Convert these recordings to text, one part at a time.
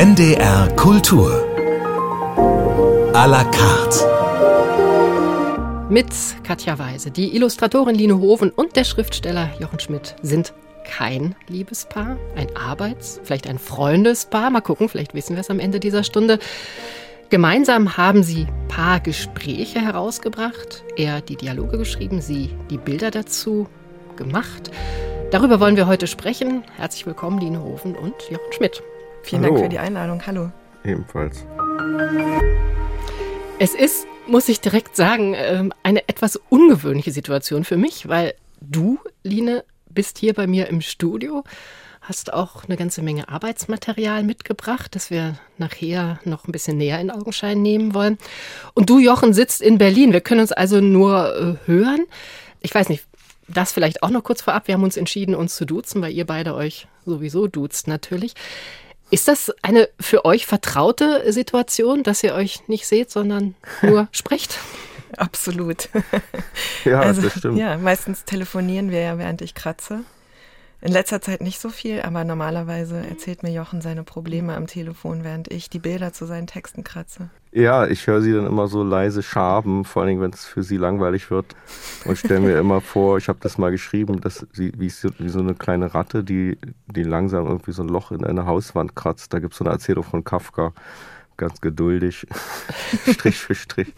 NDR Kultur. A la carte. Mit Katja Weise. Die Illustratorin Line Hoven und der Schriftsteller Jochen Schmidt sind kein Liebespaar, ein Arbeits-, vielleicht ein Freundespaar. Mal gucken, vielleicht wissen wir es am Ende dieser Stunde. Gemeinsam haben sie Paargespräche herausgebracht, er die Dialoge geschrieben, sie die Bilder dazu gemacht. Darüber wollen wir heute sprechen. Herzlich willkommen, Line Hofen und Jochen Schmidt. Vielen Hallo. Dank für die Einladung. Hallo. Ebenfalls. Es ist, muss ich direkt sagen, ähm, eine etwas ungewöhnliche Situation für mich, weil du, Line, bist hier bei mir im Studio, hast auch eine ganze Menge Arbeitsmaterial mitgebracht, das wir nachher noch ein bisschen näher in Augenschein nehmen wollen. Und du, Jochen, sitzt in Berlin. Wir können uns also nur äh, hören. Ich weiß nicht, das vielleicht auch noch kurz vorab. Wir haben uns entschieden, uns zu duzen, weil ihr beide euch sowieso duzt natürlich. Ist das eine für euch vertraute Situation, dass ihr euch nicht seht, sondern nur sprecht? Absolut. Ja, also, das stimmt. Ja, meistens telefonieren wir ja, während ich kratze. In letzter Zeit nicht so viel, aber normalerweise erzählt mir Jochen seine Probleme am Telefon, während ich die Bilder zu seinen Texten kratze. Ja, ich höre sie dann immer so leise schaben, vor allem wenn es für sie langweilig wird. Und stelle mir immer vor, ich habe das mal geschrieben, dass sie wie, wie, so eine kleine Ratte, die, die langsam irgendwie so ein Loch in eine Hauswand kratzt. Da gibt es so eine Erzählung von Kafka. Ganz geduldig, Strich für Strich.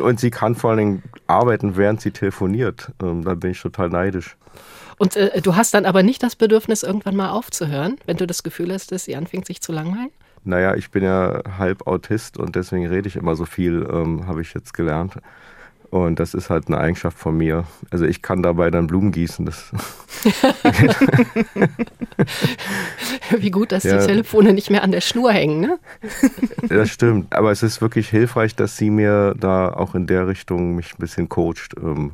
Und sie kann vor allen Dingen arbeiten, während sie telefoniert. Ähm, da bin ich total neidisch. Und äh, du hast dann aber nicht das Bedürfnis, irgendwann mal aufzuhören, wenn du das Gefühl hast, dass sie anfängt, sich zu langweilen? Naja, ich bin ja halb Autist und deswegen rede ich immer so viel, ähm, habe ich jetzt gelernt. Und das ist halt eine Eigenschaft von mir. Also ich kann dabei dann Blumen gießen. Das Wie gut, dass ja. die Telefone nicht mehr an der Schnur hängen, ne? Das stimmt. Aber es ist wirklich hilfreich, dass sie mir da auch in der Richtung mich ein bisschen coacht, ähm,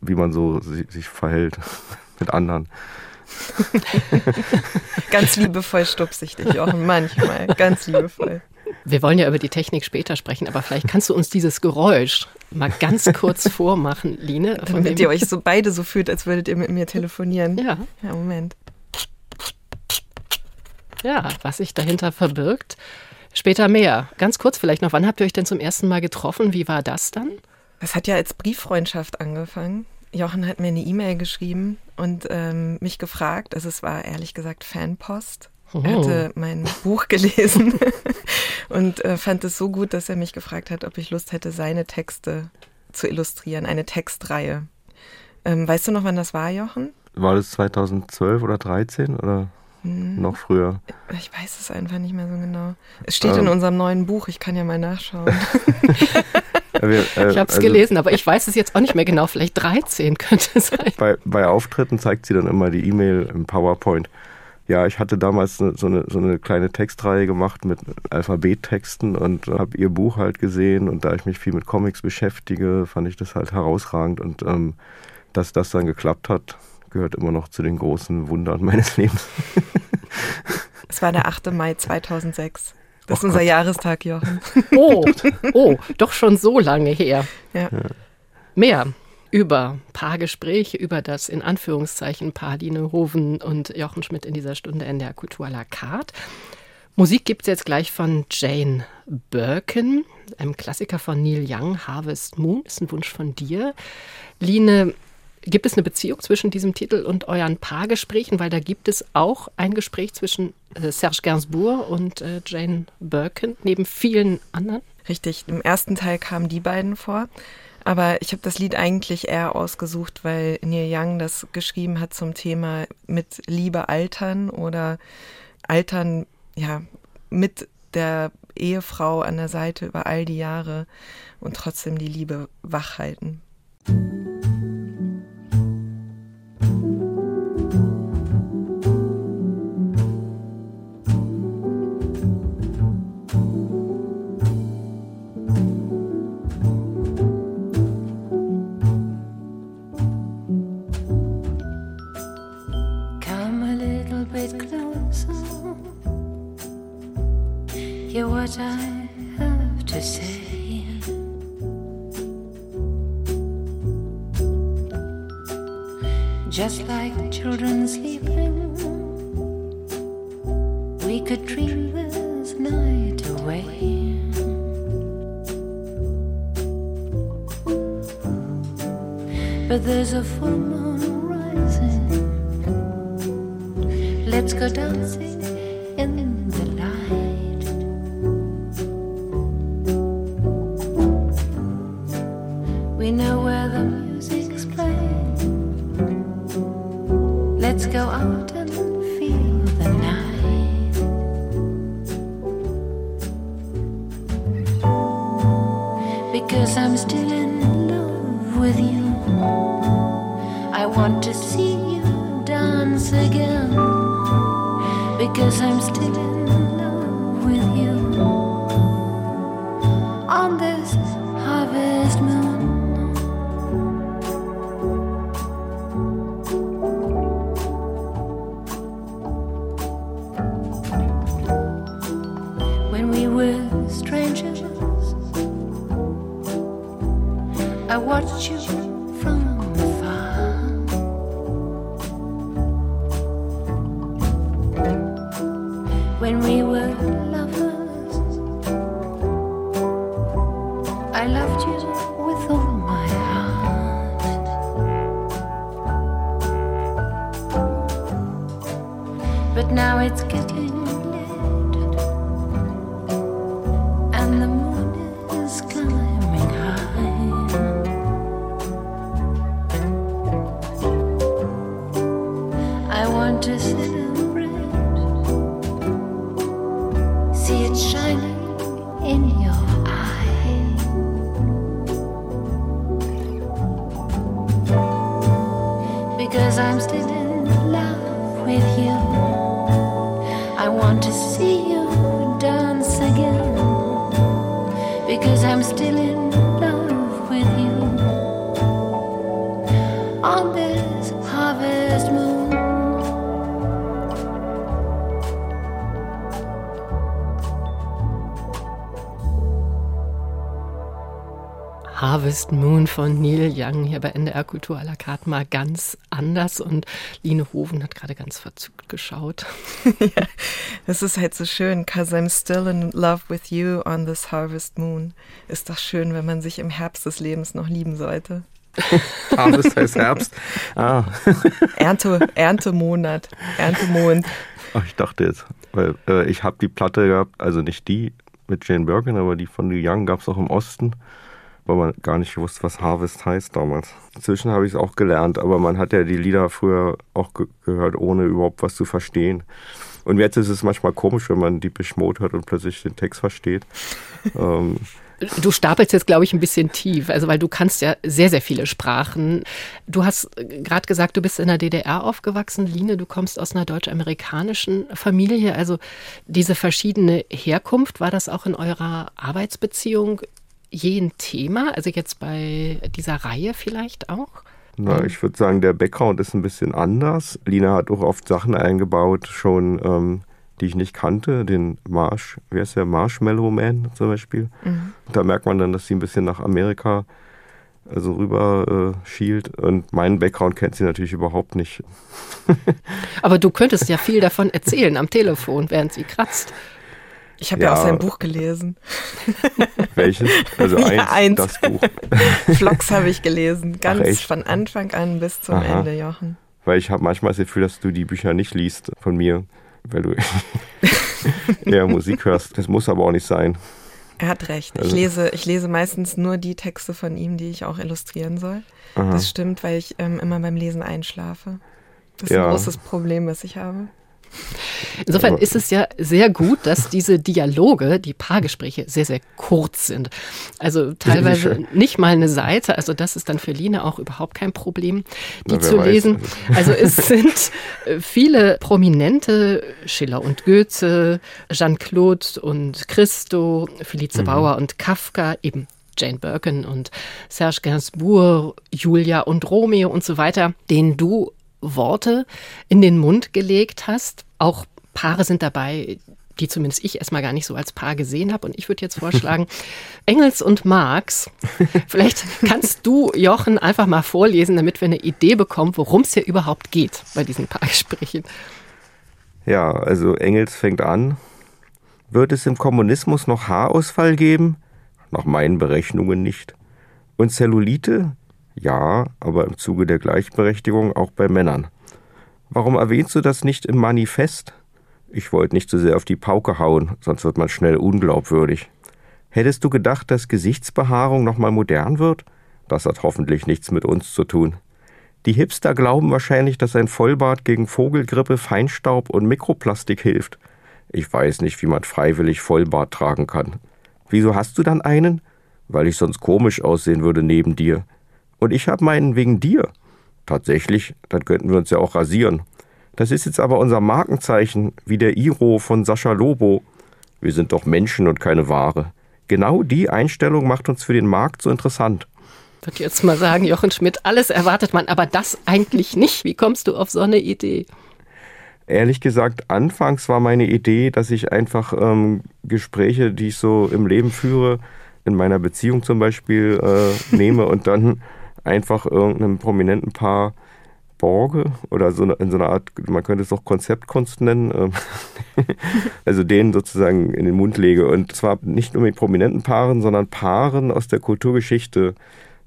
wie man so sich verhält mit anderen. ganz liebevoll stupse ich dich, Jochen, manchmal. Ganz liebevoll. Wir wollen ja über die Technik später sprechen, aber vielleicht kannst du uns dieses Geräusch mal ganz kurz vormachen, Line. Damit ihr euch so beide so fühlt, als würdet ihr mit mir telefonieren. Ja. Ja, Moment. Ja, was sich dahinter verbirgt. Später mehr. Ganz kurz vielleicht noch, wann habt ihr euch denn zum ersten Mal getroffen? Wie war das dann? Das hat ja als Brieffreundschaft angefangen. Jochen hat mir eine E-Mail geschrieben und ähm, mich gefragt, also es war ehrlich gesagt Fanpost. Oh. Er hatte mein Buch gelesen und äh, fand es so gut, dass er mich gefragt hat, ob ich Lust hätte, seine Texte zu illustrieren, eine Textreihe. Ähm, weißt du noch, wann das war, Jochen? War das 2012 oder 2013 oder hm. noch früher? Ich weiß es einfach nicht mehr so genau. Es steht ähm. in unserem neuen Buch, ich kann ja mal nachschauen. wir, äh, ich habe es also, gelesen, aber ich weiß es jetzt auch nicht mehr genau. Vielleicht 13 könnte es sein. Bei, bei Auftritten zeigt sie dann immer die E-Mail im PowerPoint. Ja, ich hatte damals so eine, so eine kleine Textreihe gemacht mit Alphabettexten und habe ihr Buch halt gesehen. Und da ich mich viel mit Comics beschäftige, fand ich das halt herausragend. Und ähm, dass das dann geklappt hat, gehört immer noch zu den großen Wundern meines Lebens. Es war der 8. Mai 2006. Das ist unser Gott. Jahrestag, Jochen. Oh, oh, doch schon so lange her. Ja. Mehr über Paargespräche, über das in Anführungszeichen Paar Line Hoven und Jochen Schmidt in dieser Stunde in der Kultur à la carte. Musik gibt es jetzt gleich von Jane Birkin, einem Klassiker von Neil Young, Harvest Moon, ist ein Wunsch von dir. Line, Gibt es eine Beziehung zwischen diesem Titel und euren Paargesprächen? Weil da gibt es auch ein Gespräch zwischen äh, Serge Gainsbourg und äh, Jane Birkin, neben vielen anderen. Richtig, im ersten Teil kamen die beiden vor. Aber ich habe das Lied eigentlich eher ausgesucht, weil Neil Young das geschrieben hat zum Thema mit Liebe altern oder altern, ja, mit der Ehefrau an der Seite über all die Jahre und trotzdem die Liebe wach halten. Just like children sleeping. We could dream this night away. But there's a full moon rising. Let's go dancing We know where the music's playing. Let's go out and feel the night. Because I'm still Harvest Moon von Neil Young hier bei NDR Kultur à la carte mal ganz anders und Line Hoven hat gerade ganz verzückt geschaut. Das ist halt so schön, cause I'm still in love with you on this harvest moon. Ist doch schön, wenn man sich im Herbst des Lebens noch lieben sollte. Harvest heißt Herbst. Ah. Ernte, Erntemonat, Erntemond. Ach, ich dachte jetzt, weil äh, ich habe die Platte gehabt, also nicht die mit Jane Birkin, aber die von Neil Young gab es auch im Osten, weil man gar nicht wusste, was Harvest heißt damals. Inzwischen habe ich es auch gelernt, aber man hat ja die Lieder früher auch ge gehört, ohne überhaupt was zu verstehen. Und jetzt ist es manchmal komisch, wenn man die Mode hört und plötzlich den Text versteht. ähm, Du stapelst jetzt, glaube ich, ein bisschen tief, also weil du kannst ja sehr, sehr viele Sprachen. Du hast gerade gesagt, du bist in der DDR aufgewachsen, Line, du kommst aus einer deutsch-amerikanischen Familie. Also diese verschiedene Herkunft, war das auch in eurer Arbeitsbeziehung je ein Thema? Also jetzt bei dieser Reihe vielleicht auch? Na, ich würde sagen, der Background ist ein bisschen anders. Lina hat auch oft Sachen eingebaut, schon, ähm, die ich nicht kannte. Den Marsh, wer ist der? Marshmallow Man zum Beispiel. Da merkt man dann, dass sie ein bisschen nach Amerika also rüber äh, schielt. Und meinen Background kennt sie natürlich überhaupt nicht. Aber du könntest ja viel davon erzählen am Telefon, während sie kratzt. Ich habe ja. Ja. auch sein Buch gelesen. Welches? Also Ja, eins, eins. das Buch. Vlogs habe ich gelesen, ganz echt? von Anfang an bis zum Aha. Ende, Jochen. Weil ich habe manchmal das Gefühl, dass du die Bücher nicht liest von mir, weil du eher Musik hörst. Das muss aber auch nicht sein. Er hat recht. Ich Also- lese, ich lese meistens nur die Texte von ihm, die ich auch illustrieren soll. Aha. Das stimmt, weil ich ähm, immer beim Lesen einschlafe. Das ist Ja. ein großes Problem, was ich habe. Insofern ist es ja sehr gut, dass diese Dialoge, die Paargespräche, sehr, sehr kurz sind. Also teilweise nicht mal eine Seite. Also das ist dann für Line auch überhaupt kein Problem, die Na, zu weiß. lesen. Also es sind äh, viele prominente, Schiller und Goethe, Jean-Claude und Christo, Felice Bauer und Kafka, eben Jane Birkin und Serge Gainsbourg, Julia und Romeo und so weiter, denen du Worte in den Mund gelegt hast. Auch Paare sind dabei, die zumindest ich erstmal gar nicht so als Paar gesehen habe. Und ich würde jetzt vorschlagen, Engels und Marx. Vielleicht kannst du, Jochen, einfach mal vorlesen, damit wir eine Idee bekommen, worum es hier überhaupt geht bei diesen Paargesprächen. Ja, also Engels fängt an. Wird es im Kommunismus noch Haarausfall geben? Nach meinen Berechnungen nicht. Und Zellulite? Ja, aber im Zuge der Gleichberechtigung auch bei Männern. Warum erwähnst du das nicht im Manifest? Ich wollte nicht zu so sehr auf die Pauke hauen, sonst wird man schnell unglaubwürdig. Hättest du gedacht, dass Gesichtsbehaarung nochmal modern wird? Das hat hoffentlich nichts mit uns zu tun. Die Hipster glauben wahrscheinlich, dass ein Vollbart gegen Vogelgrippe, Feinstaub und Mikroplastik hilft. Ich weiß nicht, wie man freiwillig Vollbart tragen kann. Wieso hast du dann einen? Weil ich sonst komisch aussehen würde neben dir. Und ich hab meinen wegen dir. Tatsächlich, dann könnten wir uns ja auch rasieren. Das ist jetzt aber unser Markenzeichen, wie der Iro von Sascha Lobo. Wir sind doch Menschen und keine Ware. Genau die Einstellung macht uns für den Markt so interessant. Ich würde jetzt mal sagen, Jochen Schmidt, alles erwartet man, aber das eigentlich nicht. Wie kommst du auf so eine Idee? Ehrlich gesagt, anfangs war meine Idee, dass ich einfach ähm, Gespräche, die ich so im Leben führe, in meiner Beziehung zum Beispiel äh, nehme und dann einfach irgendeinem prominenten Paar borge oder so in so einer Art, man könnte es auch Konzeptkunst nennen, ähm, also denen sozusagen in den Mund lege. Und zwar nicht nur mit prominenten Paaren, sondern Paaren aus der Kulturgeschichte,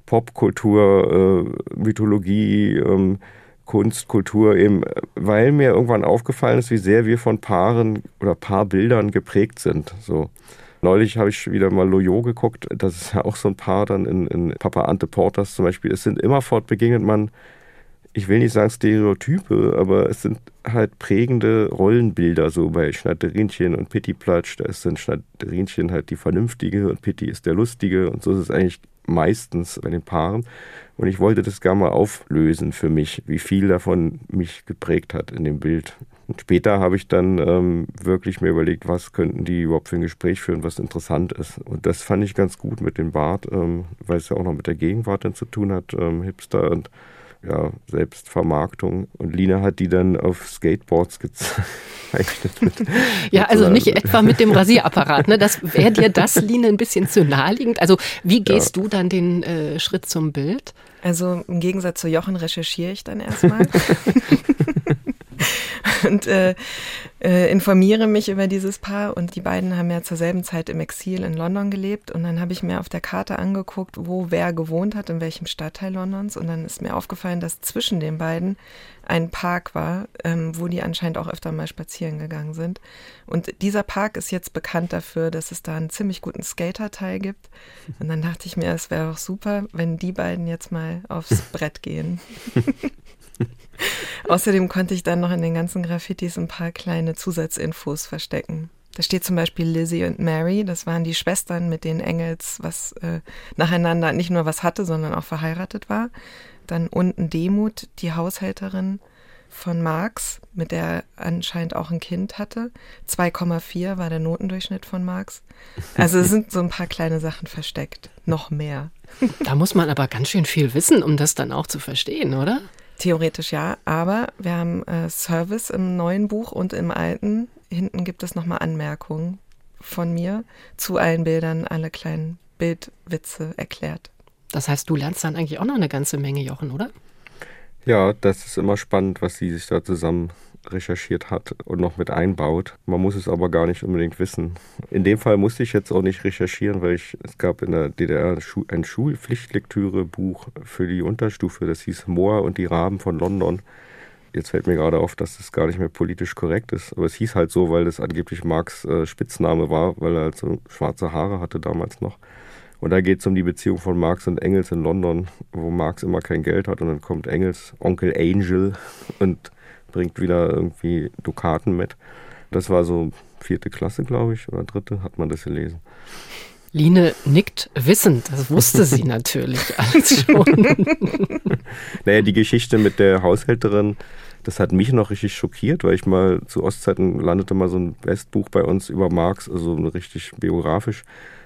Popkultur, äh, Mythologie, ähm, Kunst, Kultur eben, weil mir irgendwann aufgefallen ist, wie sehr wir von Paaren oder Paarbildern geprägt sind. So. Neulich habe ich wieder mal Loyo geguckt, das ist ja auch so ein Paar dann in, in Papa Ante Porters zum Beispiel. Es sind immerfort begegnet man, ich will nicht sagen Stereotype, aber es sind halt prägende Rollenbilder, so bei Schnatterinchen und Pitti Platsch. Da ist dann Schnatterinchen halt die Vernünftige und Pitti ist der Lustige und so ist es eigentlich meistens bei den Paaren. Und ich wollte das gar mal auflösen für mich, wie viel davon mich geprägt hat in dem Bild. Und später habe ich dann ähm, wirklich mir überlegt, was könnten die überhaupt für ein Gespräch führen, was interessant ist. Und das fand ich ganz gut mit dem Bart, ähm, weil es ja auch noch mit der Gegenwart dann zu tun hat, ähm, Hipster und ja, Selbstvermarktung. Und Lina hat die dann auf Skateboards gezeichnet. ja, also nicht etwa mit dem Rasierapparat. Ne? Das wäre dir das, Lina, ein bisschen zu naheliegend. Also wie gehst ja. du dann den äh, Schritt zum Bild? Also im Gegensatz zu Jochen recherchiere ich dann erstmal. und äh, äh, informiere mich über dieses Paar. Und die beiden haben ja zur selben Zeit im Exil in London gelebt. Und dann habe ich mir auf der Karte angeguckt, wo wer gewohnt hat, in welchem Stadtteil Londons. Und dann ist mir aufgefallen, dass zwischen den beiden ein Park war, ähm, wo die anscheinend auch öfter mal spazieren gegangen sind. Und dieser Park ist jetzt bekannt dafür, dass es da einen ziemlich guten Skaterteil gibt. Und dann dachte ich mir, es wäre doch super, wenn die beiden jetzt mal aufs Brett gehen. Außerdem konnte ich dann noch in den ganzen Graffitis ein paar kleine Zusatzinfos verstecken. Da steht zum Beispiel Lizzie und Mary, das waren die Schwestern, mit denen Engels was äh, nacheinander nicht nur was hatte, sondern auch verheiratet war. Dann unten Demut, die Haushälterin von Marx, mit der er anscheinend auch ein Kind hatte. 2,4 war der Notendurchschnitt von Marx. Also es sind so ein paar kleine Sachen versteckt. Noch mehr. Da muss man aber ganz schön viel wissen, um das dann auch zu verstehen, oder? Theoretisch ja, aber wir haben äh, Service im neuen Buch und im alten. Hinten gibt es nochmal Anmerkungen von mir zu allen Bildern, alle kleinen Bildwitze erklärt. Das heißt, du lernst dann eigentlich auch noch eine ganze Menge, Jochen, oder? Ja, das ist immer spannend, was sie sich da zusammen recherchiert hat und noch mit einbaut. Man muss es aber gar nicht unbedingt wissen. In dem Fall musste ich jetzt auch nicht recherchieren, weil ich, es gab in der DDR ein Schulpflichtlektürebuch für die Unterstufe, das hieß Moor und die Raben von London. Jetzt fällt mir gerade auf, dass das gar nicht mehr politisch korrekt ist. Aber es hieß halt so, weil das angeblich Marx äh, Spitzname war, weil er halt so schwarze Haare hatte damals noch. Und da geht es um die Beziehung von Marx und Engels in London, wo Marx immer kein Geld hat und dann kommt Engels, Onkel Angel und bringt wieder irgendwie Dukaten mit. Das war so vierte Klasse, glaube ich, oder dritte, hat man das gelesen. Line nickt wissend, das wusste sie natürlich alles schon. naja, die Geschichte mit der Haushälterin, das hat mich noch richtig schockiert, weil ich mal zu Ostzeiten landete mal so ein Westbuch bei uns über Marx, also richtig biografisch.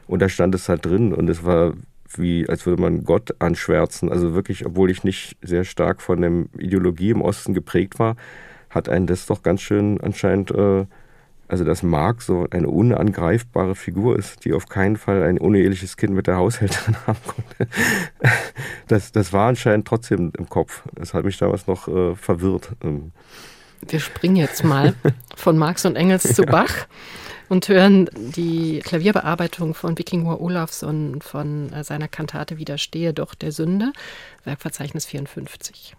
Und da stand es halt drin und es war wie, als würde man Gott anschwärzen. Also wirklich, obwohl ich nicht sehr stark von der Ideologie im Osten geprägt war, hat einen das doch ganz schön anscheinend, äh, also dass Marx so eine unangreifbare Figur ist, die auf keinen Fall ein uneheliches Kind mit der Haushälterin haben konnte. Das, das war anscheinend trotzdem im Kopf. Das hat mich damals noch äh, verwirrt. Wir springen jetzt mal von Marx und Engels zu Bach. Und hören die Klavierbearbeitung von Vikingur Olafsson von äh, seiner Kantate Widerstehe doch der Sünde, Werkverzeichnis 54.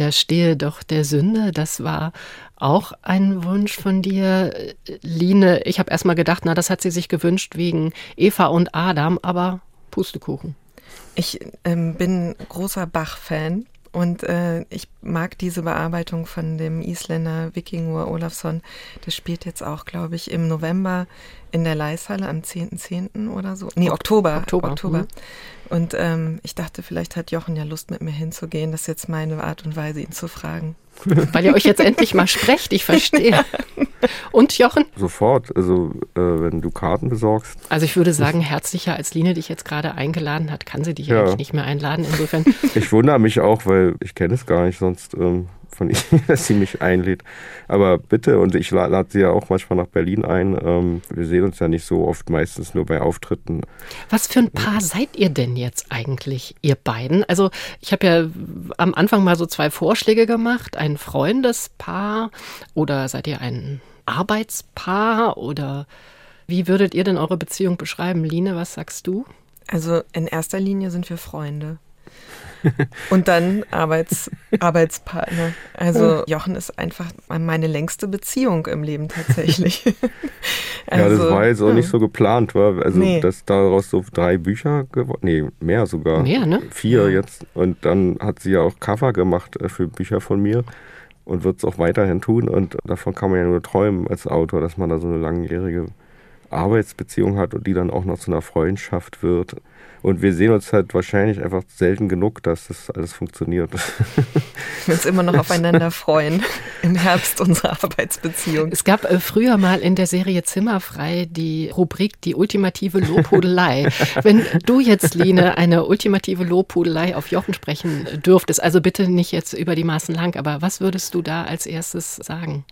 Widerstehe doch der Sünde, das war auch ein Wunsch von dir, Line. Ich habe erst mal gedacht, na, das hat sie sich gewünscht wegen Eva und Adam, aber Pustekuchen. Ich ähm, bin großer Bach-Fan und äh, ich mag diese Bearbeitung von dem Isländer Vikingur Olafsson. Das spielt jetzt auch, glaube ich, im November in der Leishalle am 10.10. .10. oder so. Nee, Oktober. Oktober. Oktober. Mhm. Und ähm, ich dachte, vielleicht hat Jochen ja Lust, mit mir hinzugehen. Das ist jetzt meine Art und Weise, ihn zu fragen. Weil ihr euch jetzt endlich mal sprecht, ich verstehe. Und Jochen? Sofort, also äh, wenn du Karten besorgst. Also ich würde sagen, herzlicher als Line dich jetzt gerade eingeladen hat, kann sie dich Ja. eigentlich nicht mehr einladen. Insofern, Ich wundere mich auch, weil ich kenne es gar nicht sonst ähm, von ihr, dass sie mich einlädt. Aber bitte, und ich la- lade sie ja auch manchmal nach Berlin ein. Ähm, wir sehen uns ja nicht so oft, meistens nur bei Auftritten. was für ein Paar seid ihr denn jetzt eigentlich, ihr beiden? Also ich habe ja am Anfang mal so zwei Vorschläge gemacht. Ein Freundespaar oder seid ihr ein Arbeitspaar oder wie würdet ihr denn eure Beziehung beschreiben? Line, was sagst du? Also in erster Linie sind wir Freunde. Und dann Arbeits, Arbeitspartner. Also Jochen ist einfach meine längste Beziehung im Leben tatsächlich. ja, das war jetzt auch ja. nicht so geplant, war. Also, Nee. dass daraus so drei Bücher geworden, nee, mehr sogar. Mehr, ne? Vier jetzt. Und dann hat sie ja auch Cover gemacht äh, für Bücher von mir und wird es auch weiterhin tun. Und davon kann man ja nur träumen als Autor, dass man da so eine langjährige Arbeitsbeziehung hat und die dann auch noch zu einer Freundschaft wird. Und wir sehen uns halt wahrscheinlich einfach selten genug, dass das alles funktioniert. Wir uns immer noch aufeinander freuen im Herbst unserer Arbeitsbeziehung. Es gab äh, früher mal in der Serie Zimmerfrei die Rubrik Die ultimative Lobhudelei. Wenn du jetzt, Line, eine ultimative Lobhudelei auf Jochen sprechen dürftest, also bitte nicht jetzt über die Maßen lang, aber was würdest du da als erstes sagen?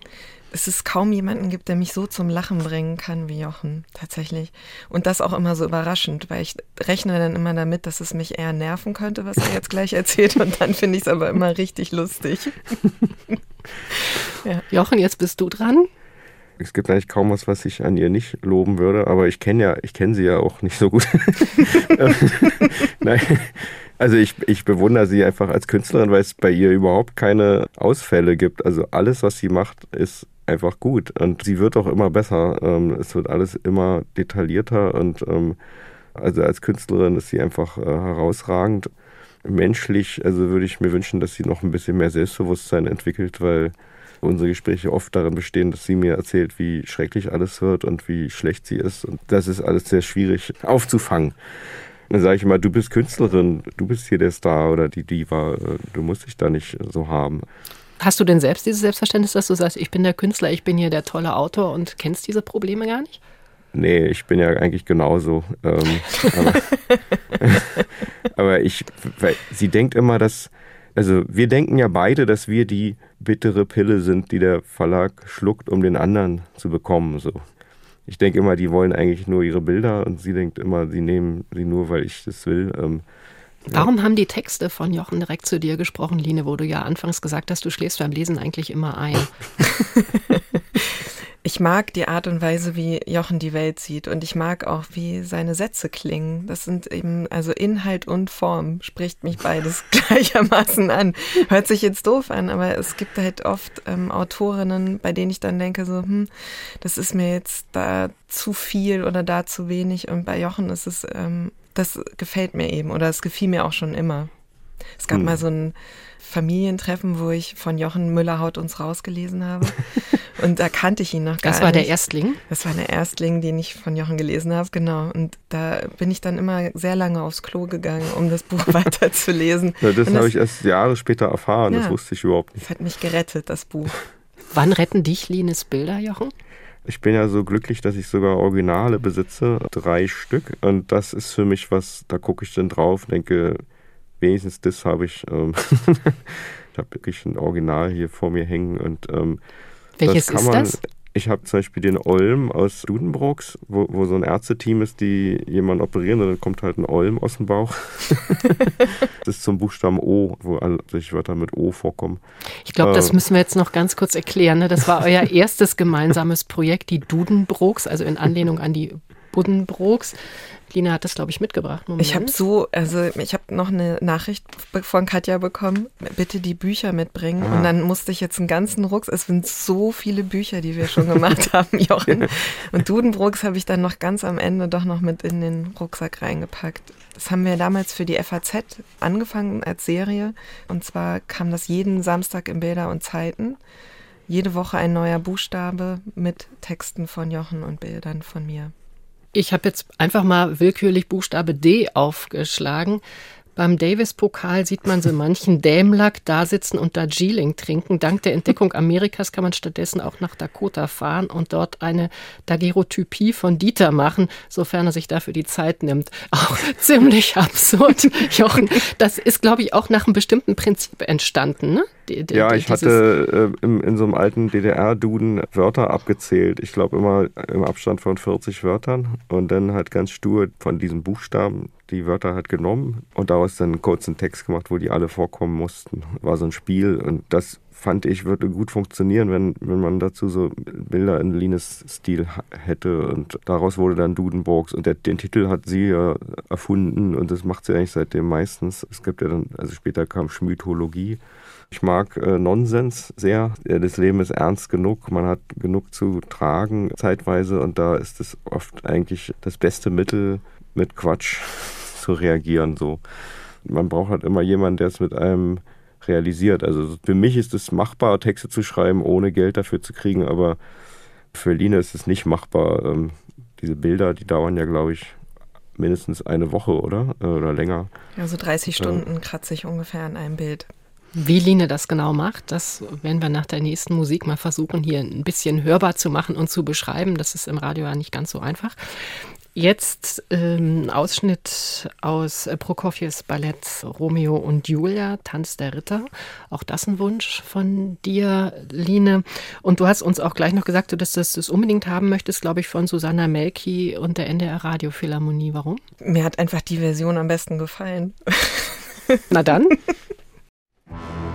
Es ist kaum jemanden gibt, der mich so zum Lachen bringen kann wie Jochen, tatsächlich. Und das auch immer so überraschend, weil ich rechne dann immer damit, dass es mich eher nerven könnte, was er jetzt gleich erzählt. Und dann finde ich es aber immer richtig lustig. Jochen, jetzt bist du dran. Es gibt eigentlich kaum was, was ich an ihr nicht loben würde, aber ich kenne ja, ich kenne sie ja auch nicht so gut. Nein. Also ich, ich bewundere sie einfach als Künstlerin, weil es bei ihr überhaupt keine Ausfälle gibt. Also alles, was sie macht, ist einfach gut. Und sie wird auch immer besser. Ähm, Es wird alles immer detaillierter und ähm, also als Künstlerin ist sie einfach äh, herausragend. Menschlich, also würde ich mir wünschen, dass sie noch ein bisschen mehr Selbstbewusstsein entwickelt, weil unsere Gespräche oft darin bestehen, dass sie mir erzählt, wie schrecklich alles wird und wie schlecht sie ist. Und das ist alles sehr schwierig aufzufangen. Dann sage ich immer, du bist Künstlerin, du bist hier der Star oder die Diva, du musst dich da nicht so haben. Hast du denn selbst dieses Selbstverständnis, dass du sagst, ich bin der Künstler, ich bin hier der tolle Autor und kennst diese Probleme gar nicht? Nee, ich bin ja eigentlich genauso. Ähm, aber, aber ich, weil sie denkt immer, dass, also wir denken ja beide, dass wir die bittere Pille sind, die der Verlag schluckt, um den anderen zu bekommen. So. Ich denke immer, die wollen eigentlich nur ihre Bilder und sie denkt immer, sie nehmen sie nur, weil ich das will. Ähm, Warum haben die Texte von Jochen direkt zu dir gesprochen, Line, wo du ja anfangs gesagt hast, du schläfst beim Lesen eigentlich immer ein? Ich mag die Art und Weise, wie Jochen die Welt sieht und ich mag auch, wie seine Sätze klingen. Das sind eben, also Inhalt und Form spricht mich beides gleichermaßen an. Hört sich jetzt doof an, aber es gibt halt oft ähm, Autorinnen, bei denen ich dann denke, so, hm, das ist mir jetzt da zu viel oder da zu wenig und bei Jochen ist es, ähm, das gefällt mir eben oder es gefiel mir auch schon immer. Es gab Hm. mal so ein Familientreffen, wo ich von Jochen Müller haut uns rausgelesen habe. Und da kannte ich ihn noch gar Das war der nicht. Erstling. Das war der Erstling, den ich von Jochen gelesen habe, genau. Und da bin ich dann immer sehr lange aufs Klo gegangen, um das Buch weiterzulesen. ja, das Und habe ich erst Jahre später erfahren, das Ja. wusste ich überhaupt nicht. Das hat mich gerettet, das Buch. Wann retten dich Lines Bilder, Jochen? Ich bin ja so glücklich, dass ich sogar Originale besitze, drei Stück. Und das ist für mich was, da gucke ich dann drauf, denke, wenigstens das habe ich. Ähm, ich habe wirklich ein Original hier vor mir hängen. Und ähm, Welches ist das? Ich habe zum Beispiel den Olm aus Dudenbrooks, wo, wo so ein Ärzteteam ist, die jemanden operieren und dann kommt halt ein Olm aus dem Bauch. das ist zum Buchstaben O, wo alle sich Wörter mit O vorkommen. Ich glaube, das äh, müssen wir jetzt noch ganz kurz erklären. Ne? Das war euer erstes gemeinsames Projekt, die Dudenbrooks, also in Anlehnung an die Buddenbrooks. Lina hat das, glaube ich, mitgebracht. Moment. Ich habe so, also ich habe noch eine Nachricht von Katja bekommen, bitte die Bücher mitbringen. Ah. Und dann musste ich jetzt einen ganzen Rucks, es sind so viele Bücher, die wir schon gemacht haben, Jochen. Und Dudenbrooks habe ich dann noch ganz am Ende doch noch mit in den Rucksack reingepackt. Das haben wir damals für die FAZ angefangen als Serie. Und zwar kam das jeden Samstag in Bilder und Zeiten. jede Woche ein neuer Buchstabe mit Texten von Jochen und Bildern von mir. Ich habe jetzt einfach mal willkürlich Buchstabe D aufgeschlagen. Beim Davis-Pokal sieht man so manchen Dämlack da sitzen und Darjeeling trinken. Dank der Entdeckung Amerikas kann man stattdessen auch nach Dakota fahren und dort eine Daguerreotypie von Dieter machen, sofern er sich dafür die Zeit nimmt. Auch ziemlich absurd, Jochen. Das ist, glaube ich, auch nach einem bestimmten Prinzip entstanden, ne? Die, die, ja, ich hatte äh, in, in, so einem alten DDR-Duden Wörter abgezählt. Ich glaube immer im Abstand von 40 Wörtern und dann halt ganz stur von diesen Buchstaben die Wörter halt genommen und daraus dann einen kurzen Text gemacht, wo die alle vorkommen mussten. War so ein Spiel und das fand ich, würde gut funktionieren, wenn, wenn man dazu so Bilder in Lines Stil hätte. Und daraus wurde dann Dudenburgs. Und der, den Titel hat sie ja erfunden und das macht sie eigentlich seitdem meistens. Es gibt ja dann, also später kam Schmythologie. Ich mag äh, Nonsens sehr. Das Leben ist ernst genug. Man hat genug zu tragen zeitweise und da ist es oft eigentlich das beste Mittel, mit Quatsch zu reagieren. So. Man braucht halt immer jemanden, der es mit einem realisiert. Also für mich ist es machbar, Texte zu schreiben, ohne Geld dafür zu kriegen, aber für Line ist es nicht machbar. Ähm, diese Bilder, die dauern ja, glaube ich, mindestens eine Woche, oder? Äh, oder länger. Also 30 Stunden ja. kratze ich ungefähr an einem Bild. Wie Line das genau macht, das werden wir nach der nächsten Musik mal versuchen, hier ein bisschen hörbar zu machen und zu beschreiben. Das ist im Radio ja nicht ganz so einfach. Jetzt ähm, Ausschnitt aus äh, Prokofjews Ballett Romeo und Julia, Tanz der Ritter. Auch das ein Wunsch von dir, Line. Und du hast uns auch gleich noch gesagt, dass du das unbedingt haben möchtest, glaube ich, von Susanna Melki und der NDR Radiophilharmonie. Warum? Mir hat einfach die Version am besten gefallen. Na dann.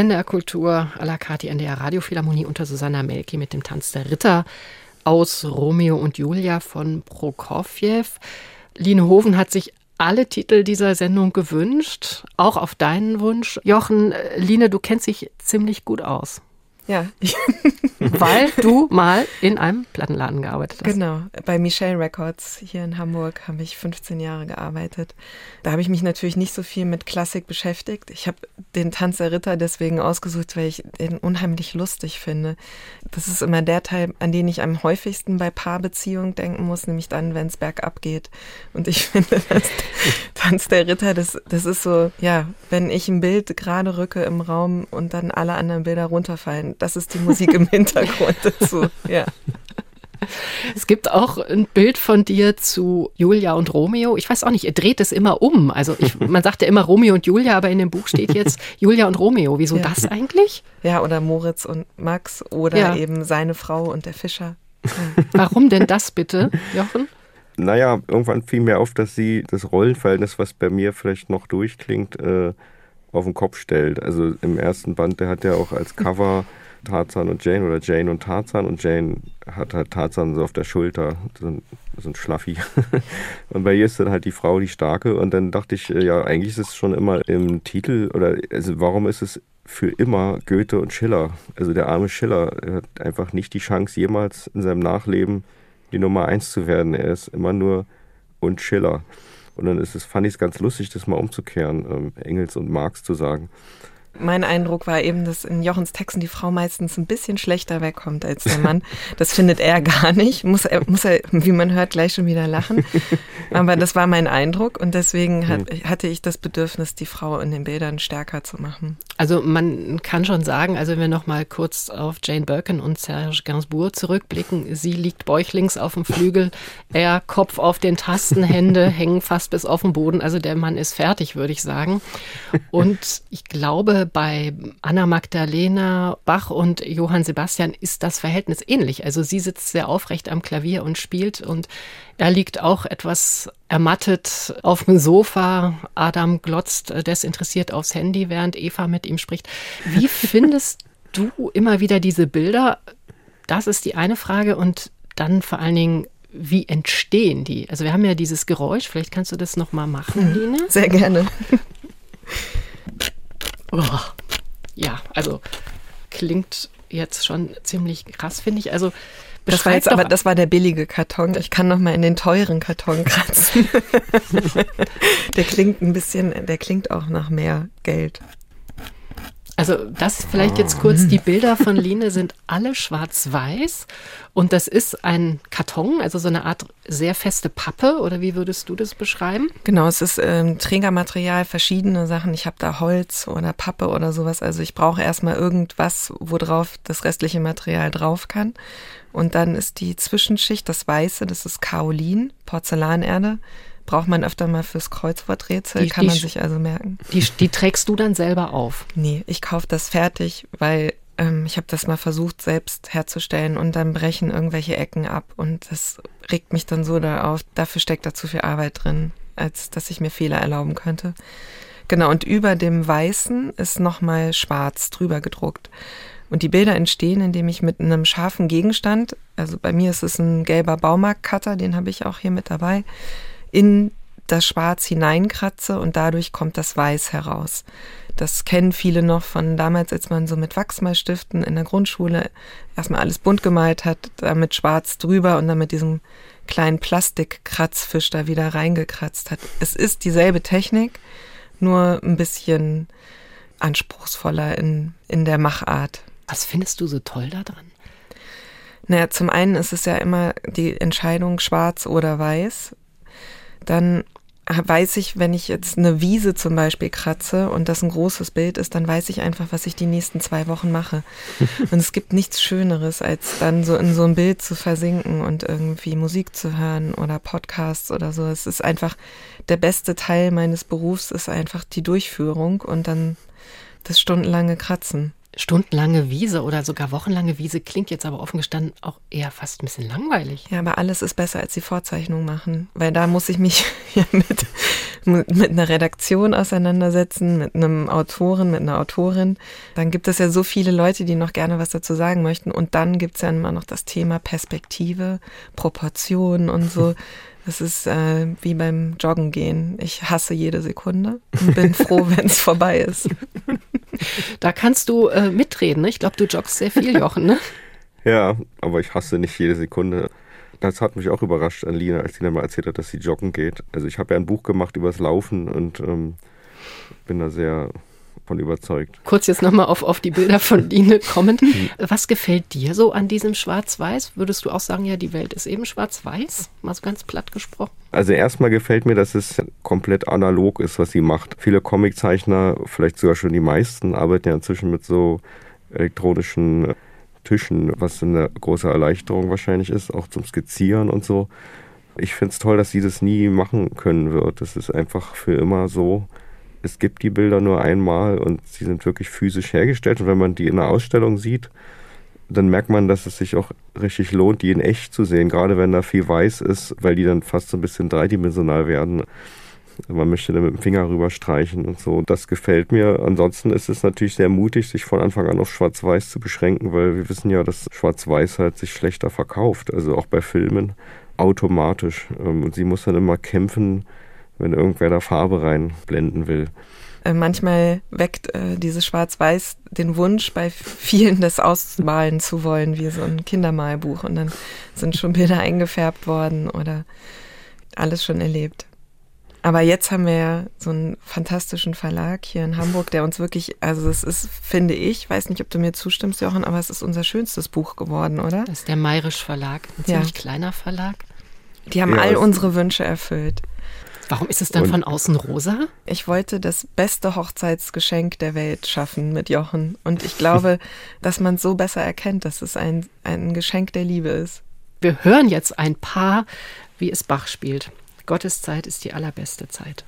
NDR Kultur à la carte, die NDR Radiophilharmonie unter Susanna Melki mit dem Tanz der Ritter aus Romeo und Julia von Prokofjew. Line Hoven hat sich alle Titel dieser Sendung gewünscht, auch auf deinen Wunsch. Jochen, äh, Line, du kennst dich ziemlich gut aus. Ja. Weil du mal in einem Plattenladen gearbeitet hast. Genau, bei Michelle Records hier in Hamburg habe ich 15 Jahre gearbeitet. Da habe ich mich natürlich nicht so viel mit Klassik beschäftigt. Ich habe den Tanz der Ritter deswegen ausgesucht, weil ich den unheimlich lustig finde. Das ist immer der Teil, an den ich am häufigsten bei Paarbeziehungen denken muss, nämlich dann, wenn es bergab geht. Und ich finde, das Tanz der Ritter, das, das ist so, ja, wenn ich ein Bild gerade rücke im Raum und dann alle anderen Bilder runterfallen, das ist die Musik im Hintergrund dazu. Ja. Es gibt auch ein Bild von dir zu Julia und Romeo. Ich weiß auch nicht, ihr dreht es immer um. Also ich, man sagt ja immer Romeo und Julia, aber in dem Buch steht jetzt Julia und Romeo. Wieso ja. das eigentlich? Ja, oder Moritz und Max oder ja. eben seine Frau und der Fischer. Warum denn das bitte, Jochen? Naja, irgendwann fiel mir auf, dass sie das Rollenverhältnis, was bei mir vielleicht noch durchklingt, äh, auf den Kopf stellt. Also im ersten Band, der hat ja auch als Cover Tarzan und Jane oder Jane und Tarzan und Jane hat halt Tarzan so auf der Schulter, so ein, so ein Schlaffi. und bei ihr ist dann halt die Frau die Starke und dann dachte ich, äh, ja, eigentlich ist es schon immer im Titel oder also warum ist es für immer Goethe und Schiller? Also der arme Schiller hat einfach nicht die Chance, jemals in seinem Nachleben die Nummer eins zu werden. Er ist immer nur und Schiller. Und dann ist es, fand ich es ganz lustig, das mal umzukehren, ähm, Engels und Marx zu sagen. Mein Eindruck war eben, dass in Jochens Texten die Frau meistens ein bisschen schlechter wegkommt als der Mann. Das findet er gar nicht. Muss er, muss er, wie man hört, gleich schon wieder lachen. Aber das war mein Eindruck und deswegen hat, hm. hatte ich das Bedürfnis, die Frau in den Bildern stärker zu machen. Also man kann schon sagen, also wenn wir noch mal kurz auf Jane Birkin und Serge Gainsbourg zurückblicken, sie liegt bäuchlings auf dem Flügel, er Kopf auf den Tasten, Hände hängen fast bis auf den Boden. Also der Mann ist fertig, würde ich sagen. Und ich glaube, bei Anna Magdalena Bach und Johann Sebastian ist das Verhältnis ähnlich. Also sie sitzt sehr aufrecht am Klavier und spielt und er liegt auch etwas ermattet auf dem Sofa. Adam glotzt desinteressiert aufs Handy, während Eva mit ihm spricht. Wie findest du immer wieder diese Bilder? Das ist die eine Frage und dann vor allen Dingen, wie entstehen die? Also wir haben ja dieses Geräusch, vielleicht kannst du das nochmal machen, Line. Sehr gerne. Oh. Ja, also klingt jetzt schon ziemlich krass, finde ich. Also das war jetzt aber das war der billige Karton. Ich kann noch mal in den teuren Karton kratzen. der klingt ein bisschen, der klingt auch nach mehr Geld. Also das vielleicht jetzt kurz, die Bilder von Line sind alle schwarz-weiß und das ist ein Karton, also so eine Art sehr feste Pappe oder wie würdest du das beschreiben? Genau, es ist ähm, Trägermaterial, verschiedene Sachen. Ich habe da Holz oder Pappe oder sowas. Also ich brauche erstmal irgendwas, worauf das restliche Material drauf kann. Und dann ist die Zwischenschicht, das Weiße, das ist Kaolin, Porzellanerde braucht man öfter mal fürs Kreuzworträtsel, die, kann man sich also merken. Die, die trägst du dann selber auf? Nee, ich kaufe das fertig, weil ähm, ich habe das mal versucht selbst herzustellen und dann brechen irgendwelche Ecken ab und das regt mich dann so da auf. Dafür steckt da zu viel Arbeit drin, als dass ich mir Fehler erlauben könnte. Genau, und über dem Weißen ist nochmal schwarz drüber gedruckt. Und die Bilder entstehen, indem ich mit einem scharfen Gegenstand, also bei mir ist es ein gelber Baumarktcutter, den habe ich auch hier mit dabei, in das Schwarz hineinkratze und dadurch kommt das Weiß heraus. Das kennen viele noch von damals, als man so mit Wachsmalstiften in der Grundschule erstmal alles bunt gemalt hat, damit schwarz drüber und dann mit diesem kleinen Plastikkratzfisch da wieder reingekratzt hat. Es ist dieselbe Technik, nur ein bisschen anspruchsvoller in, in der Machart. Was findest du so toll daran? Naja, zum einen ist es ja immer die Entscheidung schwarz oder weiß dann weiß ich, wenn ich jetzt eine Wiese zum Beispiel kratze und das ein großes Bild ist, dann weiß ich einfach, was ich die nächsten zwei Wochen mache. Und es gibt nichts Schöneres, als dann so in so ein Bild zu versinken und irgendwie Musik zu hören oder Podcasts oder so. Es ist einfach der beste Teil meines Berufs ist einfach die Durchführung und dann das stundenlange Kratzen. Stundenlange Wiese oder sogar wochenlange Wiese klingt jetzt aber offen gestanden auch eher fast ein bisschen langweilig. Ja, aber alles ist besser als die Vorzeichnung machen, weil da muss ich mich ja mit, mit einer Redaktion auseinandersetzen, mit einem Autoren, mit einer Autorin. Dann gibt es ja so viele Leute, die noch gerne was dazu sagen möchten. Und dann gibt es ja immer noch das Thema Perspektive, Proportion und so. Das ist äh, wie beim Joggen gehen. Ich hasse jede Sekunde und bin froh, wenn es vorbei ist. Da kannst du äh, mitreden. Ne? Ich glaube, du joggst sehr viel, Jochen. Ne? Ja, aber ich hasse nicht jede Sekunde. Das hat mich auch überrascht an Lina, als sie dann mal erzählt hat, dass sie joggen geht. Also ich habe ja ein Buch gemacht über das Laufen und ähm, bin da sehr von überzeugt. Kurz jetzt nochmal auf, auf die Bilder von Line kommend. Was gefällt dir so an diesem Schwarz-Weiß? Würdest du auch sagen, ja, die Welt ist eben schwarz-weiß? Mal so ganz platt gesprochen. Also erstmal gefällt mir, dass es komplett analog ist, was sie macht. Viele Comiczeichner, vielleicht sogar schon die meisten, arbeiten ja inzwischen mit so elektronischen Tischen, was eine große Erleichterung wahrscheinlich ist, auch zum Skizzieren und so. Ich finde es toll, dass sie das nie machen können wird. Das ist einfach für immer so es gibt die Bilder nur einmal und sie sind wirklich physisch hergestellt. Und wenn man die in einer Ausstellung sieht, dann merkt man, dass es sich auch richtig lohnt, die in echt zu sehen, gerade wenn da viel weiß ist, weil die dann fast so ein bisschen dreidimensional werden. Man möchte dann mit dem Finger rüberstreichen und so. Das gefällt mir. Ansonsten ist es natürlich sehr mutig, sich von Anfang an auf Schwarz-Weiß zu beschränken, weil wir wissen ja, dass Schwarz-Weiß halt sich schlechter verkauft. Also auch bei Filmen automatisch. Ähm, und sie muss dann immer kämpfen, wenn irgendwer da Farbe reinblenden will. Äh, manchmal weckt äh, dieses Schwarz-Weiß den Wunsch bei vielen, das ausmalen zu wollen, wie so ein Kindermalbuch. Und dann sind schon Bilder eingefärbt worden oder alles schon erlebt. Aber jetzt haben wir ja so einen fantastischen Verlag hier in Hamburg, der uns wirklich, also es ist, finde ich, weiß nicht, ob du mir zustimmst, Jochen, aber es ist unser schönstes Buch geworden, oder? Das ist der Mayrisch Verlag, ein ja. ziemlich kleiner Verlag. Die haben ja, all unsere Wünsche erfüllt. Warum ist es dann und von außen rosa? Ich wollte das beste Hochzeitsgeschenk der Welt schaffen mit Jochen. Und ich glaube, dass man es so besser erkennt, dass es ein, ein Geschenk der Liebe ist. Wir hören jetzt ein paar, wie es Bach spielt. Gottes Zeit ist die allerbeste Zeit.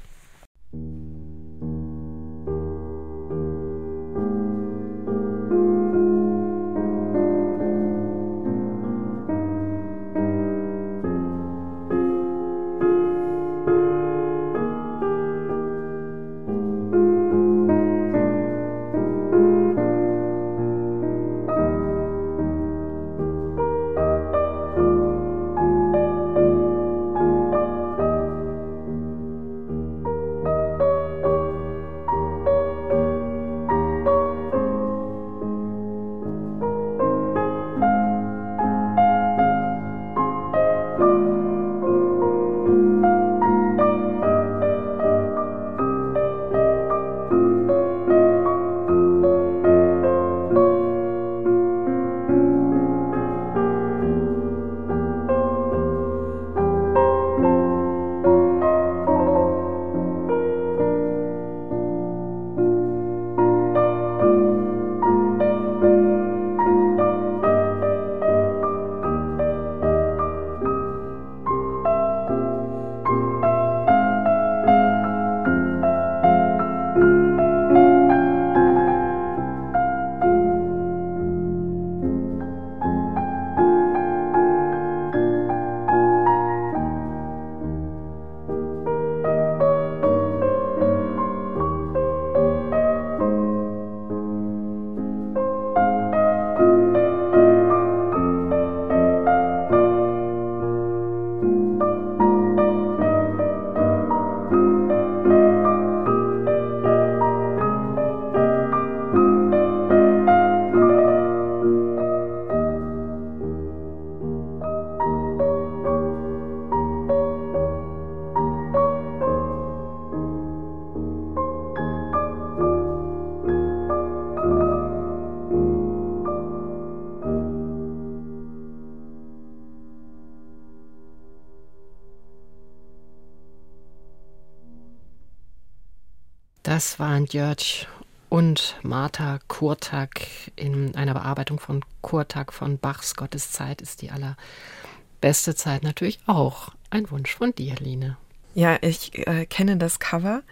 Das waren Jörg und Martha Kurtak in einer Bearbeitung von Kurtak von Bachs Gottes Zeit ist die allerbeste Zeit natürlich auch ein Wunsch von dir, Line. Ja, ich äh, kenne das Cover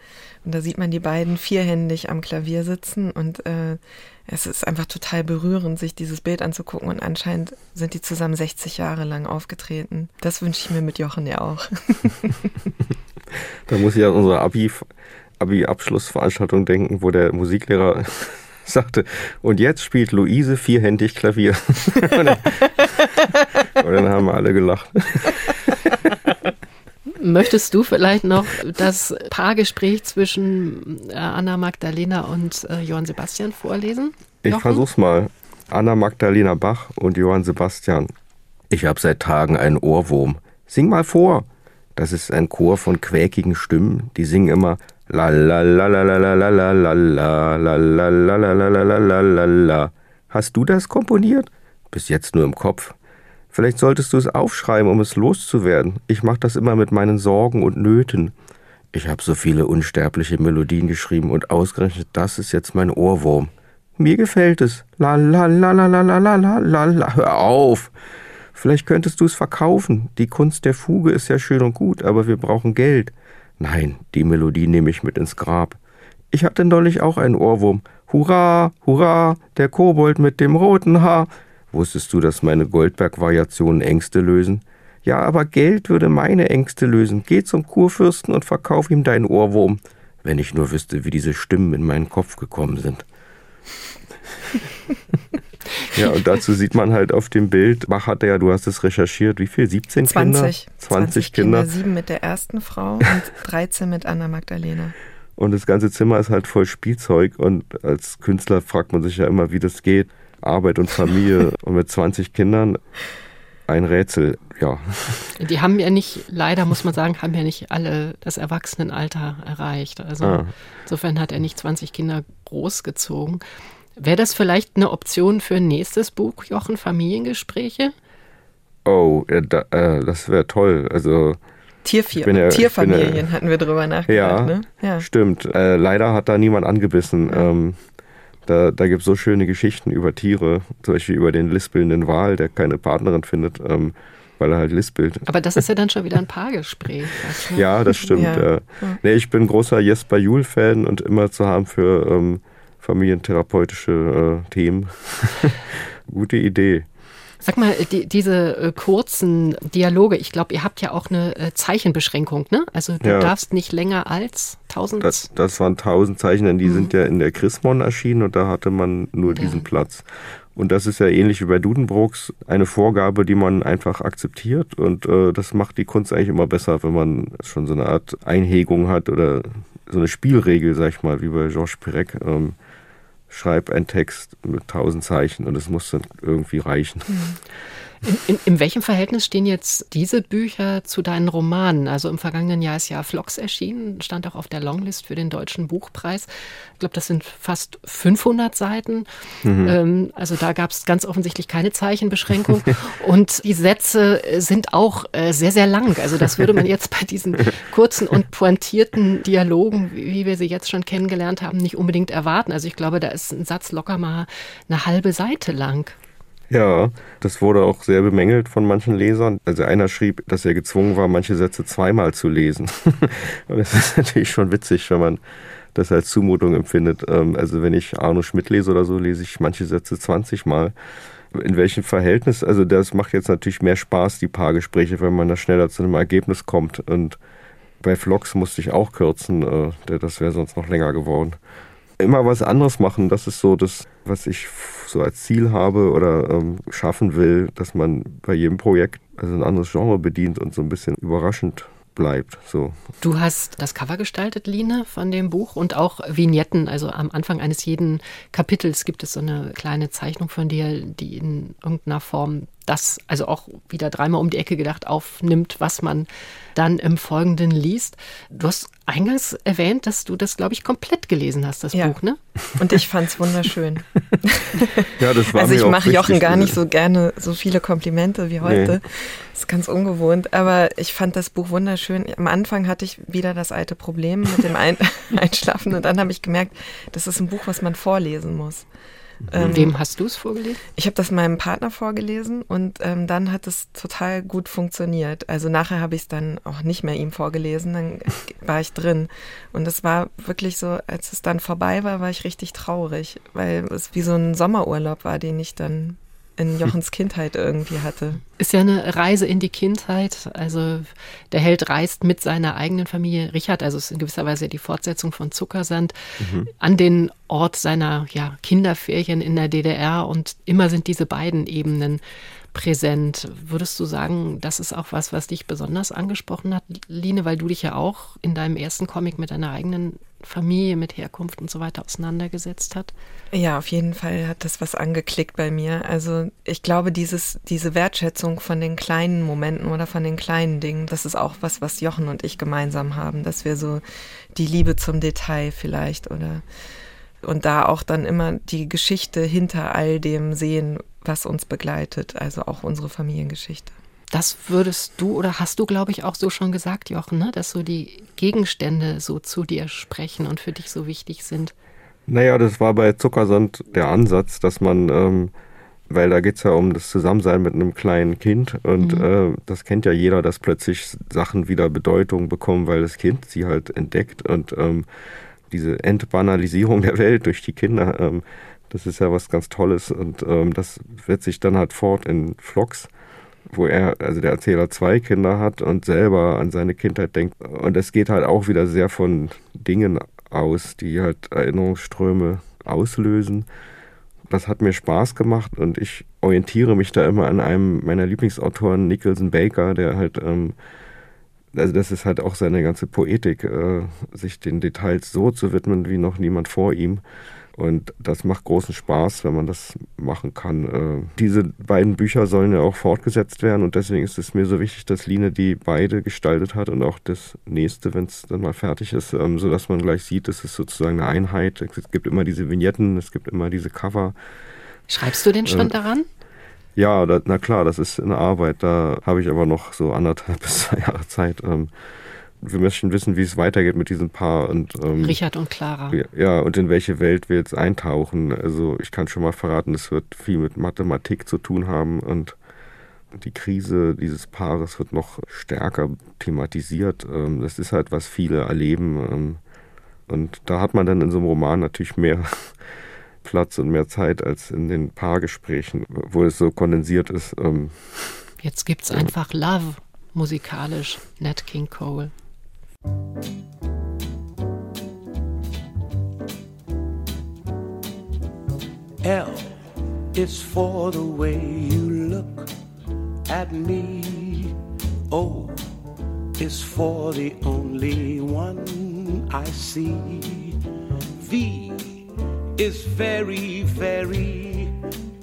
und da sieht man die beiden vierhändig am Klavier sitzen und äh, es ist einfach total berührend, sich dieses Bild anzugucken und anscheinend sind die zusammen 60 Jahre lang aufgetreten. Das wünsche ich mir mit Jochen ja auch. da muss ich an unsere Abi, Abi-Abschlussveranstaltung denken, wo der Musiklehrer sagte, und jetzt spielt Luise vierhändig Klavier. und, dann, und dann haben wir alle gelacht. Möchtest du vielleicht noch das Paargespräch zwischen äh, Anna Magdalena und äh, Johann Sebastian vorlesen? Ich versuch's mal. Anna Magdalena Bach und Johann Sebastian. Ich habe seit Tagen einen Ohrwurm. Sing mal vor. Das ist ein Chor von quäkigen Stimmen, die singen immer la la la la la la la la la la la la la la la la la la la. Hast du das komponiert? Bis jetzt nur im Kopf. Vielleicht solltest du es aufschreiben, um es loszuwerden. Ich mache das immer mit meinen Sorgen und Nöten. Ich habe so viele unsterbliche Melodien geschrieben und ausgerechnet das ist jetzt mein Ohrwurm. Mir gefällt es. La la la la la la la la la la. Hör auf. Vielleicht könntest du es verkaufen. Die Kunst der Fuge ist ja schön und gut, aber wir brauchen Geld. Nein, die Melodie nehme ich mit ins Grab. Ich hatte neulich auch einen Ohrwurm. Hurra, hurra, der Kobold mit dem roten Haar. Wusstest du, dass meine Goldberg-Variationen Ängste lösen? Ja, aber Geld würde meine Ängste lösen. Geh zum Kurfürsten und verkauf ihm deinen Ohrwurm. Wenn ich nur wüsste, wie diese Stimmen in meinen Kopf gekommen sind. ja, und dazu sieht man halt auf dem Bild, Bach hatte ja, du hast es recherchiert, wie viel? 17 20, Kinder? 20, 20 Kinder. Sieben mit der ersten Frau und 13 mit Anna Magdalena. Und das ganze Zimmer ist halt voll Spielzeug und als Künstler fragt man sich ja immer, wie das geht. Arbeit und Familie und mit 20 Kindern ein Rätsel, ja. Die haben ja nicht, leider muss man sagen, haben ja nicht alle das Erwachsenenalter erreicht. Also ah. insofern hat er nicht 20 Kinder großgezogen. Wäre das vielleicht eine Option für ein nächstes Buch, Jochen, Familiengespräche? Oh, ja, da, äh, das wäre toll. Also Tiervier ja, Tierfamilien ja, hatten wir drüber nachgedacht. Ja, ne? ja. stimmt. Äh, leider hat da niemand angebissen. Ähm, da, da gibt es so schöne Geschichten über Tiere, zum Beispiel über den lispelnden Wal, der keine Partnerin findet, ähm, weil er halt lispelt. Aber das ist ja dann schon wieder ein Paargespräch. Du? Ja, das stimmt. Ja. Äh, nee, ich bin großer Jesper Juhl-Fan und immer zu haben für ähm, familientherapeutische äh, Themen. Gute Idee. Sag mal, die, diese äh, kurzen Dialoge, ich glaube, ihr habt ja auch eine äh, Zeichenbeschränkung, ne? Also du ja. darfst nicht länger als 1000. Das, das waren 1000 Zeichen, denn die mhm. sind ja in der Chrismon erschienen und da hatte man nur ja. diesen Platz. Und das ist ja ähnlich wie bei Dudenbrooks eine Vorgabe, die man einfach akzeptiert. Und äh, das macht die Kunst eigentlich immer besser, wenn man schon so eine Art Einhegung hat oder so eine Spielregel, sag ich mal, wie bei Georges Perec. Ähm, schreib einen Text mit tausend Zeichen und es muss dann irgendwie reichen. Mhm. In, in, in, welchem Verhältnis stehen jetzt diese Bücher zu deinen Romanen? Also im vergangenen Jahr ist ja Vlogs erschienen, stand auch auf der Longlist für den Deutschen Buchpreis. Ich glaube, das sind fast 500 Seiten. Mhm. Ähm, also da gab es ganz offensichtlich keine Zeichenbeschränkung. und die Sätze sind auch äh, sehr, sehr lang. Also das würde man jetzt bei diesen kurzen und pointierten Dialogen, wie wir sie jetzt schon kennengelernt haben, nicht unbedingt erwarten. Also ich glaube, da ist ein Satz locker mal eine halbe Seite lang. Ja, das wurde auch sehr bemängelt von manchen Lesern. Also einer schrieb, dass er gezwungen war, manche Sätze zweimal zu lesen. Und das ist natürlich schon witzig, wenn man das als Zumutung empfindet. Ähm, also wenn ich Arno Schmidt lese oder so, lese ich manche Sätze 20 Mal. In welchem Verhältnis? Also das macht jetzt natürlich mehr Spaß, die Paargespräche, wenn man da schneller zu einem Ergebnis kommt. Und bei Vlogs musste ich auch kürzen, äh, das wäre sonst noch länger geworden immer was anderes machen. Das ist so das, was ich so als Ziel habe oder ähm, schaffen will, dass man bei jedem Projekt also ein anderes Genre bedient und so ein bisschen überraschend bleibt. So. Du hast das Cover gestaltet, Line, von dem Buch und auch Vignetten. Also am Anfang eines jeden Kapitels gibt es so eine kleine Zeichnung von dir, die in irgendeiner Form das, also auch wieder dreimal um die Ecke gedacht, aufnimmt, was man dann im Folgenden liest. Du hast eingangs erwähnt, dass du das, glaube ich, komplett gelesen hast, das ja. Buch, ne? Und ich fand es wunderschön. ja, das war Also ich mache Jochen gar nicht so gerne so viele Komplimente wie heute. Nee. Das ist ganz ungewohnt, aber ich fand das Buch wunderschön. Am Anfang hatte ich wieder das alte Problem mit dem Ein Einschlafen und dann habe ich gemerkt, das ist ein Buch, was man vorlesen muss. Ähm, Wem hast du es vorgelesen? Ich habe das meinem Partner vorgelesen und ähm, dann hat es total gut funktioniert. Also nachher habe ich es dann auch nicht mehr ihm vorgelesen, dann war ich drin. Und es war wirklich so, als es dann vorbei war, war ich richtig traurig, weil es wie so ein Sommerurlaub war, den ich dann in Jochens Kindheit irgendwie hatte. Ist ja eine Reise in die Kindheit. Also der Held reist mit seiner eigenen Familie, Richard, also ist in gewisser Weise die Fortsetzung von Zuckersand, mhm. an den Ort seiner ja, Kinderferien in der DDR und immer sind diese beiden Ebenen präsent. Würdest du sagen, das ist auch was, was dich besonders angesprochen hat, Line, weil du dich ja auch in deinem ersten Comic mit deiner eigenen Familie, mit Herkunft und so weiter auseinandergesetzt hat? Ja, auf jeden Fall hat das was angeklickt bei mir. Also ich glaube, dieses, diese Wertschätzung von den kleinen Momenten oder von den kleinen Dingen, das ist auch was, was Jochen und ich gemeinsam haben, dass wir so die Liebe zum Detail vielleicht oder und da auch dann immer die Geschichte hinter all dem sehen, was uns begleitet, also auch unsere Familiengeschichte. Das würdest du oder hast du, glaube ich, auch so schon gesagt, Jochen, ne? dass so die Gegenstände so zu dir sprechen und für dich so wichtig sind. Naja, das war bei Zuckersand der Ansatz, dass man, ähm, weil da geht es ja um das Zusammensein mit einem kleinen Kind und mhm. äh, das kennt ja jeder, dass plötzlich Sachen wieder Bedeutung bekommen, weil das Kind sie halt entdeckt und ähm, diese Entbanalisierung der Welt durch die Kinder, ähm, das ist ja was ganz Tolles und ähm, das wird sich dann halt fort in Vlogs wo er, also der Erzähler zwei Kinder hat und selber an seine Kindheit denkt. Und es geht halt auch wieder sehr von Dingen aus, die halt Erinnerungsströme auslösen. Das hat mir Spaß gemacht und ich orientiere mich da immer an einem meiner Lieblingsautoren, Nicholson Baker, der halt, ähm, also das ist halt auch seine ganze Poetik, äh, sich den Details so zu widmen wie noch niemand vor ihm. Und das macht großen Spaß, wenn man das machen kann. Äh, diese beiden Bücher sollen ja auch fortgesetzt werden und deswegen ist es mir so wichtig, dass Line die beide gestaltet hat und auch das nächste, wenn es dann mal fertig ist, ähm, sodass man gleich sieht, es ist sozusagen eine Einheit. Es gibt immer diese Vignetten, es gibt immer diese Cover. Schreibst du denn schon äh, daran? Ja, da, na klar, das ist eine Arbeit. Da habe ich aber noch so anderthalb bis zwei Jahre Zeit. Ähm, wir möchten wissen, wie es weitergeht mit diesem Paar und ähm, Richard und Clara. Ja, und in welche Welt wir jetzt eintauchen. Also ich kann schon mal verraten, es wird viel mit Mathematik zu tun haben und die Krise dieses Paares wird noch stärker thematisiert. Ähm, das ist halt, was viele erleben. Ähm, und da hat man dann in so einem Roman natürlich mehr Platz und mehr Zeit als in den Paargesprächen, wo es so kondensiert ist. Ähm, Jetzt gibt's einfach Love musikalisch, Nat King Cole. L is for the way you look at me. O is for the only one I see. V is very, very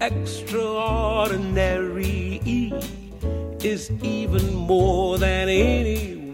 extraordinary. E is even more than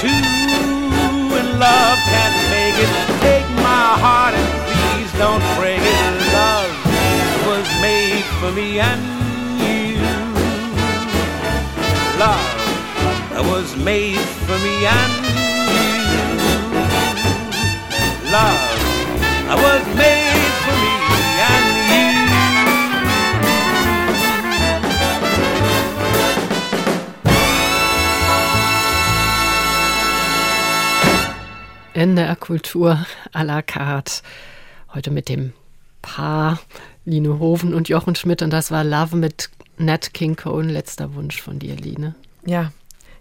Two in love can't make it. Take my heart and please don't break it. Love was made for me and you. Love was made for me and you. Love was made. NDR Kultur à la carte. Heute mit dem Paar Line Hoven und Jochen Schmidt und das war Love mit Nat King Cole. Letzter Wunsch von dir, Line. Ja,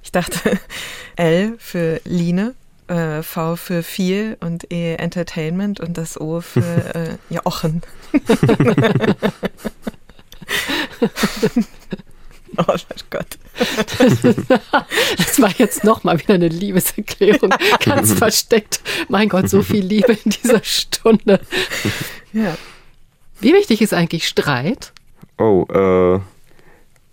ich dachte L für Line, äh, V für viel und E Entertainment und das O für äh, Jochen. oh Gott. Das war jetzt nochmal wieder eine Liebeserklärung, ganz versteckt. Mein Gott, so viel Liebe in dieser Stunde. Ja. Wie wichtig ist eigentlich Streit? Oh, äh,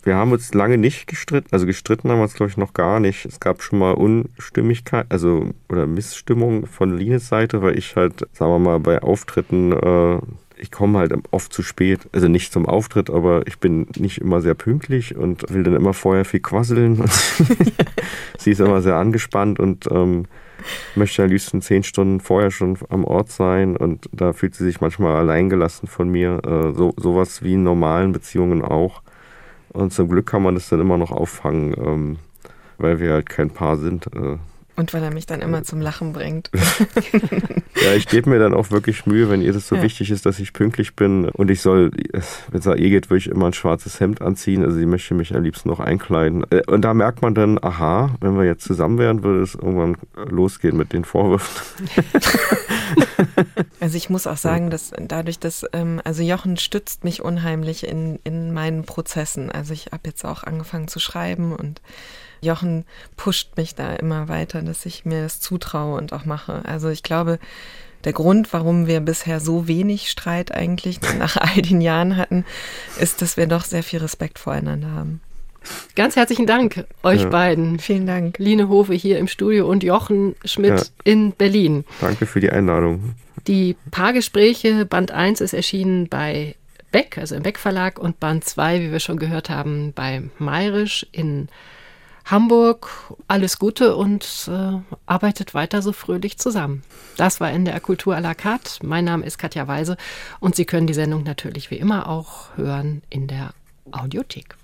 wir haben uns lange nicht gestritten, also gestritten haben wir uns, glaube ich, noch gar nicht. Es gab schon mal Unstimmigkeit, also oder Missstimmung von Lines Seite, weil ich halt, sagen wir mal, bei Auftritten, äh, ich komme halt oft zu spät. Also nicht zum Auftritt, aber ich bin nicht immer sehr pünktlich und will dann immer vorher viel quasseln. Sie ist immer sehr angespannt und ähm, möchte am liebsten zehn Stunden vorher schon am Ort sein und da fühlt sie sich manchmal alleingelassen von mir. Äh, so, sowas wie in normalen Beziehungen auch. Und zum Glück kann man das dann immer noch auffangen, ähm, weil wir halt kein Paar sind. Äh. Und weil er mich dann immer zum Lachen bringt. ja, ich gebe mir dann auch wirklich Mühe, wenn ihr das so ja. wichtig ist, dass ich pünktlich bin. Und ich soll, wenn es nach ihr geht, würde ich immer ein schwarzes Hemd anziehen. Also sie möchte mich am liebsten noch einkleiden. Äh, und da merkt man dann, aha, wenn wir jetzt zusammen wären, würde es irgendwann losgehen mit den Vorwürfen. Also ich muss auch sagen, dass dadurch, dass, ähm, also Jochen stützt mich unheimlich in, in meinen Prozessen. Also ich habe jetzt auch angefangen zu schreiben und Jochen pusht mich da immer weiter, dass ich mir das zutraue und auch mache. Also ich glaube, der Grund, warum wir bisher so wenig Streit eigentlich nach all den Jahren hatten, ist, dass wir doch sehr viel Respekt voreinander haben. Ganz herzlichen Dank euch Ja. beiden. Vielen Dank. Line Hove hier im Studio und Jochen Schmidt Ja. in Berlin. Danke für die Einladung. Die Paargespräche, Band 1 ist erschienen bei Beck, also im Beck Verlag, und Band 2, wie wir schon gehört haben, bei Mayrisch in Hamburg. Alles Gute und äh, arbeitet weiter so fröhlich zusammen. Das war NDR Kultur à la carte. Mein Name ist Katja Weise und Sie können die Sendung natürlich wie immer auch hören in der Audiothek.